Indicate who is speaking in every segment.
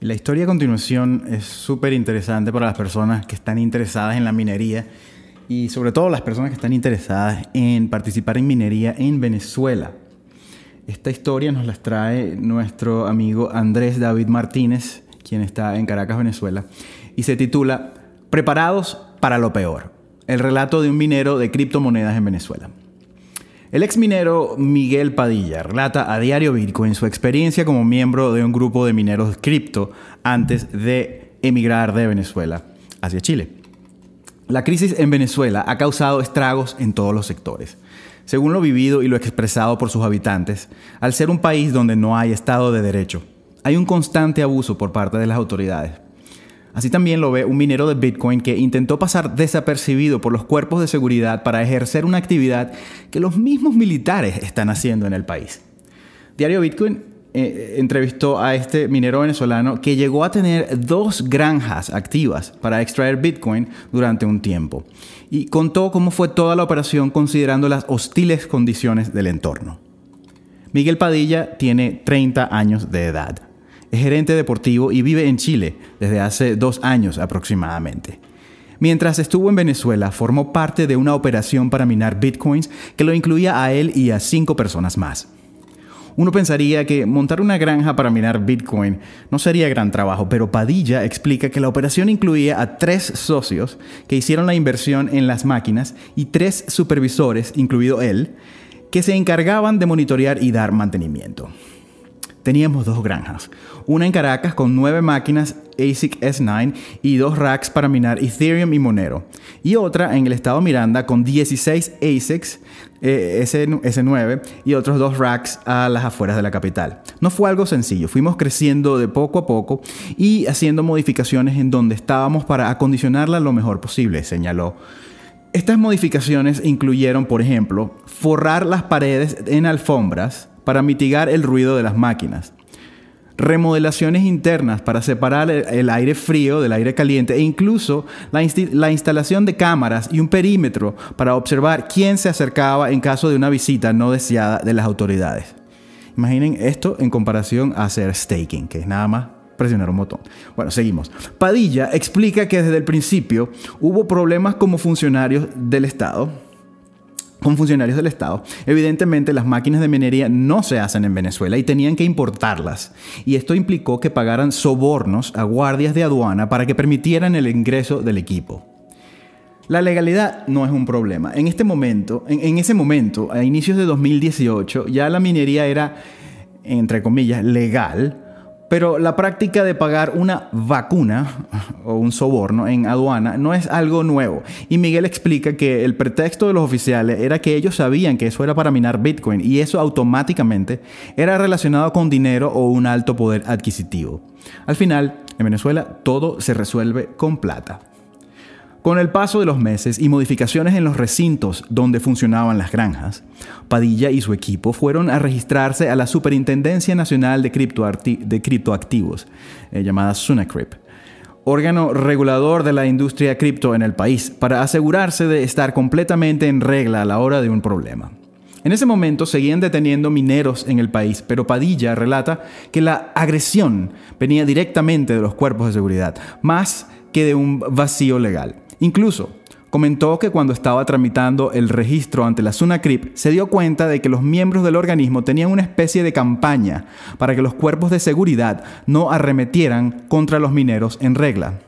Speaker 1: La historia a continuación es súper interesante para las personas que están interesadas en la minería y sobre todo las personas que están interesadas en participar en minería en Venezuela. Esta historia nos la trae nuestro amigo Andrés David Martínez, quien está en Caracas, Venezuela, y se titula Preparados para lo peor, el relato de un minero de criptomonedas en Venezuela. El ex minero Miguel Padilla relata a Diario Bitcoin su experiencia como miembro de un grupo de mineros cripto antes de emigrar de Venezuela hacia Chile. La crisis en Venezuela ha causado estragos en todos los sectores. Según lo vivido y lo expresado por sus habitantes, al ser un país donde no hay Estado de Derecho, hay un constante abuso por parte de las autoridades. Así también lo ve un minero de Bitcoin que intentó pasar desapercibido por los cuerpos de seguridad para ejercer una actividad que los mismos militares están haciendo en el país. Diario Bitcoin eh, entrevistó a este minero venezolano que llegó a tener dos granjas activas para extraer Bitcoin durante un tiempo y contó cómo fue toda la operación considerando las hostiles condiciones del entorno. Miguel Padilla tiene 30 años de edad. Es gerente deportivo y vive en Chile desde hace dos años aproximadamente. Mientras estuvo en Venezuela, formó parte de una operación para minar bitcoins que lo incluía a él y a cinco personas más. Uno pensaría que montar una granja para minar Bitcoin no sería gran trabajo, pero Padilla explica que la operación incluía a tres socios que hicieron la inversión en las máquinas y tres supervisores, incluido él, que se encargaban de monitorear y dar mantenimiento teníamos dos granjas. Una en Caracas con nueve máquinas ASIC S9 y dos racks para minar Ethereum y Monero. Y otra en el estado Miranda con 16 ASICs eh, S9 y otros dos racks a las afueras de la capital. No fue algo sencillo, fuimos creciendo de poco a poco y haciendo modificaciones en donde estábamos para acondicionarla lo mejor posible, señaló. Estas modificaciones incluyeron, por ejemplo, forrar las paredes en alfombras, para mitigar el ruido de las máquinas. Remodelaciones internas para separar el aire frío del aire caliente e incluso la, la instalación de cámaras y un perímetro para observar quién se acercaba en caso de una visita no deseada de las autoridades. Imaginen esto en comparación a hacer staking, que es nada más presionar un botón. Bueno, seguimos. Padilla explica que desde el principio hubo problemas como funcionarios del Estado con funcionarios del Estado. Evidentemente las máquinas de minería no se hacen en Venezuela y tenían que importarlas. Y esto implicó que pagaran sobornos a guardias de aduana para que permitieran el ingreso del equipo. La legalidad no es un problema. En este momento, en, en ese momento, a inicios de 2018, ya la minería era, entre comillas, legal pero la práctica de pagar una vacuna o un soborno en aduana no es algo nuevo. Y Miguel explica que el pretexto de los oficiales era que ellos sabían que eso era para minar Bitcoin y eso automáticamente era relacionado con dinero o un alto poder adquisitivo. Al final, en Venezuela todo se resuelve con plata. Con el paso de los meses y modificaciones en los recintos donde funcionaban las granjas, Padilla y su equipo fueron a registrarse a la Superintendencia Nacional de, Criptoactivos, eh, llamada SUNACRIP, órgano regulador de la industria cripto en el país, para asegurarse de estar completamente en regla a la hora de un problema. En ese momento seguían deteniendo mineros en el país, pero Padilla relata que la agresión venía directamente de los cuerpos de seguridad, más que de un vacío legal. Incluso comentó que cuando estaba tramitando el registro ante la SUNACRIP se dio cuenta de que los miembros del organismo tenían una especie de campaña para que los cuerpos de seguridad no arremetieran contra los mineros en regla.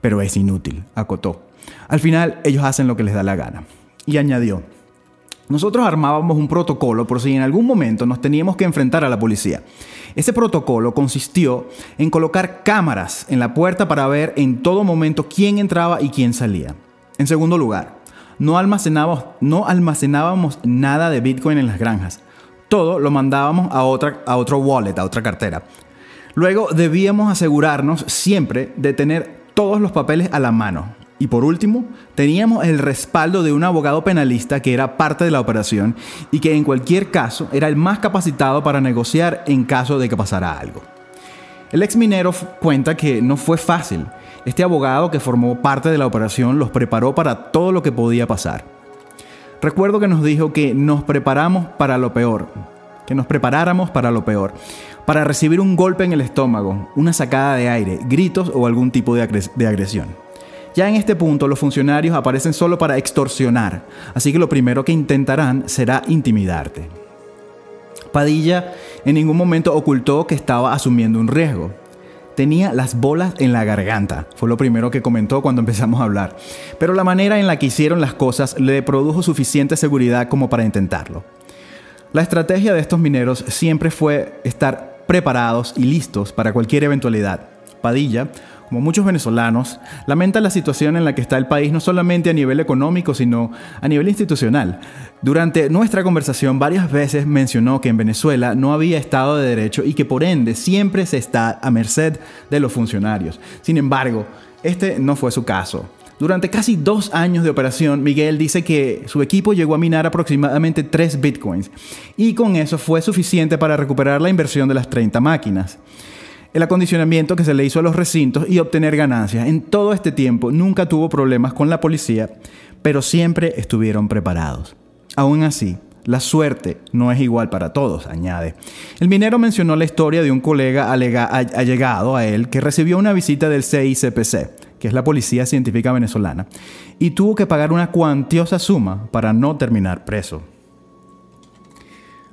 Speaker 1: Pero es inútil, acotó. Al final ellos hacen lo que les da la gana. Y añadió, nosotros armábamos un protocolo por si en algún momento nos teníamos que enfrentar a la policía. Ese protocolo consistió en colocar cámaras en la puerta para ver en todo momento quién entraba y quién salía. En segundo lugar, no almacenábamos, nada de Bitcoin en las granjas. Todo lo mandábamos a otro wallet, a otra cartera. Luego debíamos asegurarnos siempre de tener todos los papeles a la mano. Y por último, teníamos el respaldo de un abogado penalista que era parte de la operación y que en cualquier caso era el más capacitado para negociar en caso de que pasara algo. El ex minero cuenta que no fue fácil. Este abogado que formó parte de la operación los preparó para todo lo que podía pasar. Recuerdo que nos dijo que nos preparamos para lo peor, que nos preparáramos para lo peor, para recibir un golpe en el estómago, una sacada de aire, gritos o algún tipo de, agresión. Ya en este punto los funcionarios aparecen solo para extorsionar, así que lo primero que intentarán será intimidarte. Padilla en ningún momento ocultó que estaba asumiendo un riesgo. Tenía las bolas en la garganta, fue lo primero que comentó cuando empezamos a hablar. Pero la manera en la que hicieron las cosas le produjo suficiente seguridad como para intentarlo. La estrategia de estos mineros siempre fue estar preparados y listos para cualquier eventualidad. Padilla, como muchos venezolanos, lamenta la situación en la que está el país no solamente a nivel económico, sino a nivel institucional. Durante nuestra conversación varias veces mencionó que en Venezuela no había Estado de Derecho y que por ende siempre se está a merced de los funcionarios. Sin embargo, este no fue su caso. Durante casi dos años de operación, Miguel dice que su equipo llegó a minar aproximadamente 3 bitcoins y con eso fue suficiente para recuperar la inversión de las 30 máquinas. El acondicionamiento que se le hizo a los recintos y obtener ganancias. En todo este tiempo nunca tuvo problemas con la policía, pero siempre estuvieron preparados. Aún así, la suerte no es igual para todos, añade. El minero mencionó la historia de un colega allegado a él que recibió una visita del CICPC que es la Policía Científica Venezolana, y tuvo que pagar una cuantiosa suma para no terminar preso.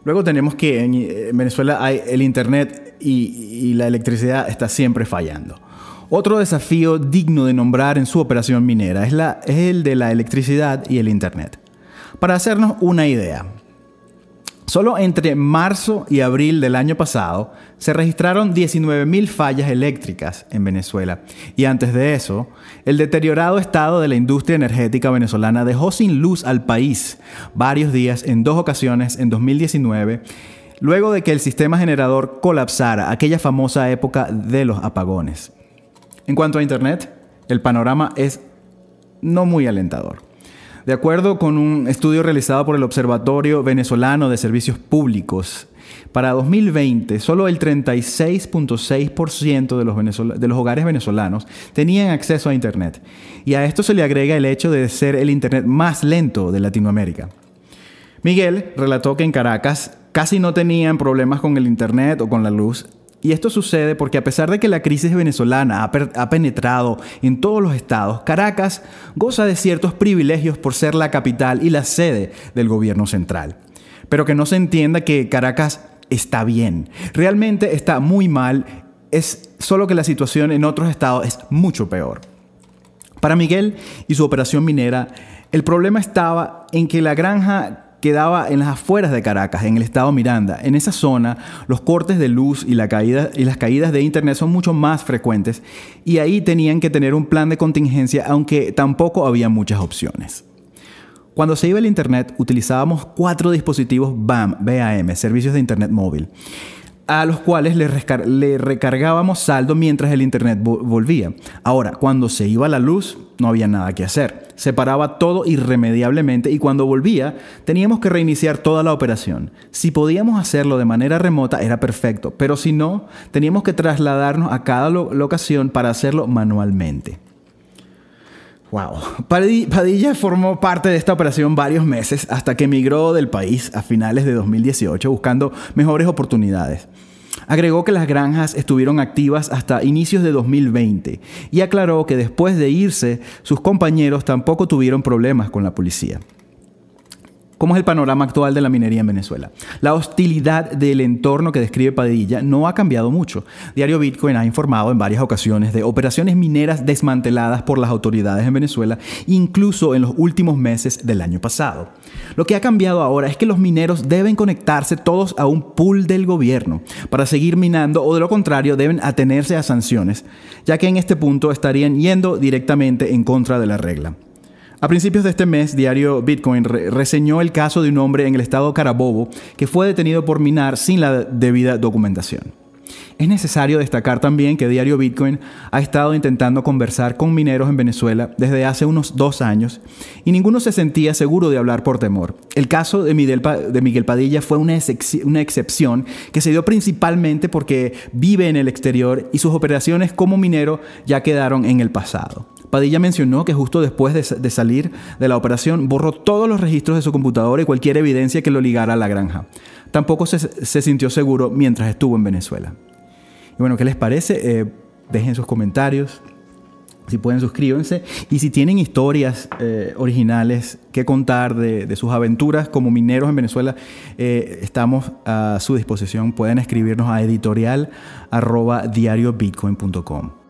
Speaker 1: Luego tenemos que en Venezuela hay el Internet y, la electricidad está siempre fallando. Otro desafío digno de nombrar en su operación minera es, es el de la electricidad y el Internet. Para hacernos una idea, Solo entre marzo y abril del año pasado se registraron 19.000 fallas eléctricas en Venezuela. Y antes de eso, el deteriorado estado de la industria energética venezolana dejó sin luz al país varios días en dos ocasiones en 2019, luego de que el sistema generador colapsara, aquella famosa época de los apagones. En cuanto a Internet, el panorama es no muy alentador. De acuerdo con un estudio realizado por el Observatorio Venezolano de Servicios Públicos, para 2020 solo el 36.6% de los, de los hogares venezolanos tenían acceso a Internet. Y a esto se le agrega el hecho de ser el Internet más lento de Latinoamérica. Miguel relató que en Caracas casi no tenían problemas con el Internet o con la luz y esto sucede porque a pesar de que la crisis venezolana ha, penetrado en todos los estados, Caracas goza de ciertos privilegios por ser la capital y la sede del gobierno central. Pero que no se entienda que Caracas está bien. Realmente está muy mal. Es solo que la situación en otros estados es mucho peor. Para Miguel y su operación minera, el problema estaba en que la granja quedaba en las afueras de Caracas, en el estado Miranda. En esa zona, los cortes de luz y, y las caídas de internet son mucho más frecuentes y ahí tenían que tener un plan de contingencia, aunque tampoco había muchas opciones. Cuando se iba el internet, utilizábamos cuatro dispositivos BAM, BAM, servicios de internet móvil a los cuales le, recargábamos saldo mientras el internet volvía. Ahora, cuando se iba la luz, no había nada que hacer. Se paraba todo irremediablemente y cuando volvía, teníamos que reiniciar toda la operación. Si podíamos hacerlo de manera remota, era perfecto, pero si no, teníamos que trasladarnos a cada locación para hacerlo manualmente. Wow. Padilla formó parte de esta operación varios meses hasta que emigró del país a finales de 2018 buscando mejores oportunidades. Agregó que las granjas estuvieron activas hasta inicios de 2020 y aclaró que después de irse sus compañeros tampoco tuvieron problemas con la policía. ¿Cómo es el panorama actual de la minería en Venezuela? La hostilidad del entorno que describe Padilla no ha cambiado mucho. Diario Bitcoin ha informado en varias ocasiones de operaciones mineras desmanteladas por las autoridades en Venezuela, incluso en los últimos meses del año pasado. Lo que ha cambiado ahora es que los mineros deben conectarse todos a un pool del gobierno para seguir minando o de lo contrario deben atenerse a sanciones, ya que en este punto estarían yendo directamente en contra de la regla. A principios de este mes, Diario Bitcoin reseñó el caso de un hombre en el estado Carabobo que fue detenido por minar sin la debida documentación. Es necesario destacar también que Diario Bitcoin ha estado intentando conversar con mineros en Venezuela desde hace unos dos años y ninguno se sentía seguro de hablar por temor. El caso de Miguel, Padilla fue una, una excepción que se dio principalmente porque vive en el exterior y sus operaciones como minero ya quedaron en el pasado. Padilla mencionó que justo después de, salir de la operación borró todos los registros de su computadora y cualquier evidencia que lo ligara a la granja. Tampoco se, sintió seguro mientras estuvo en Venezuela. Y bueno, ¿qué les parece? Eh, dejen sus comentarios. Si pueden, suscríbanse. Y si tienen historias eh, originales que contar de, sus aventuras como mineros en Venezuela, eh, estamos a su disposición. Pueden escribirnos a editorial diariobitcoin.com.